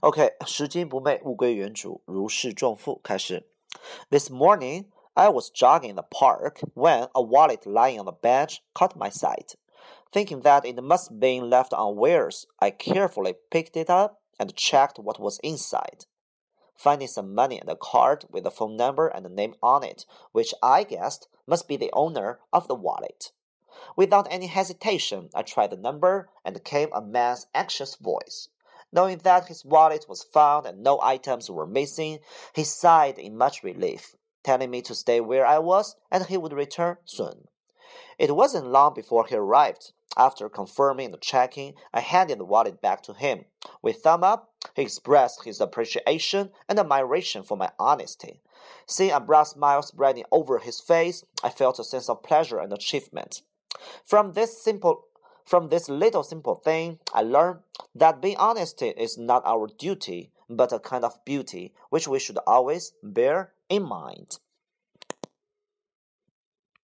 OK，拾金不昧，物归原主，如释重负。开始。This morning, I was jogging in the park when a wallet lying on the bench caught my sight. Thinking that it must be left unawares, I carefully picked it up and checked what was inside. Finding some money and a card with a phone number and a name on it, which I guessed must be the owner of the wallet. Without any hesitation, I tried the number and came a man's anxious voice. Knowing that his wallet was found and no items were missing, he sighed in much relief, telling me to stay where I was and he would return soon. It wasn't long before he arrived. After confirming the checking, I handed the wallet back to him. With thumb up, he expressed his appreciation and admiration for my honesty. Seeing a broad smile spreading over his face, I felt a sense of pleasure and achievement. From this simple from this little simple thing, I learned that being honest is not our duty, but a kind of beauty which we should always bear in mind.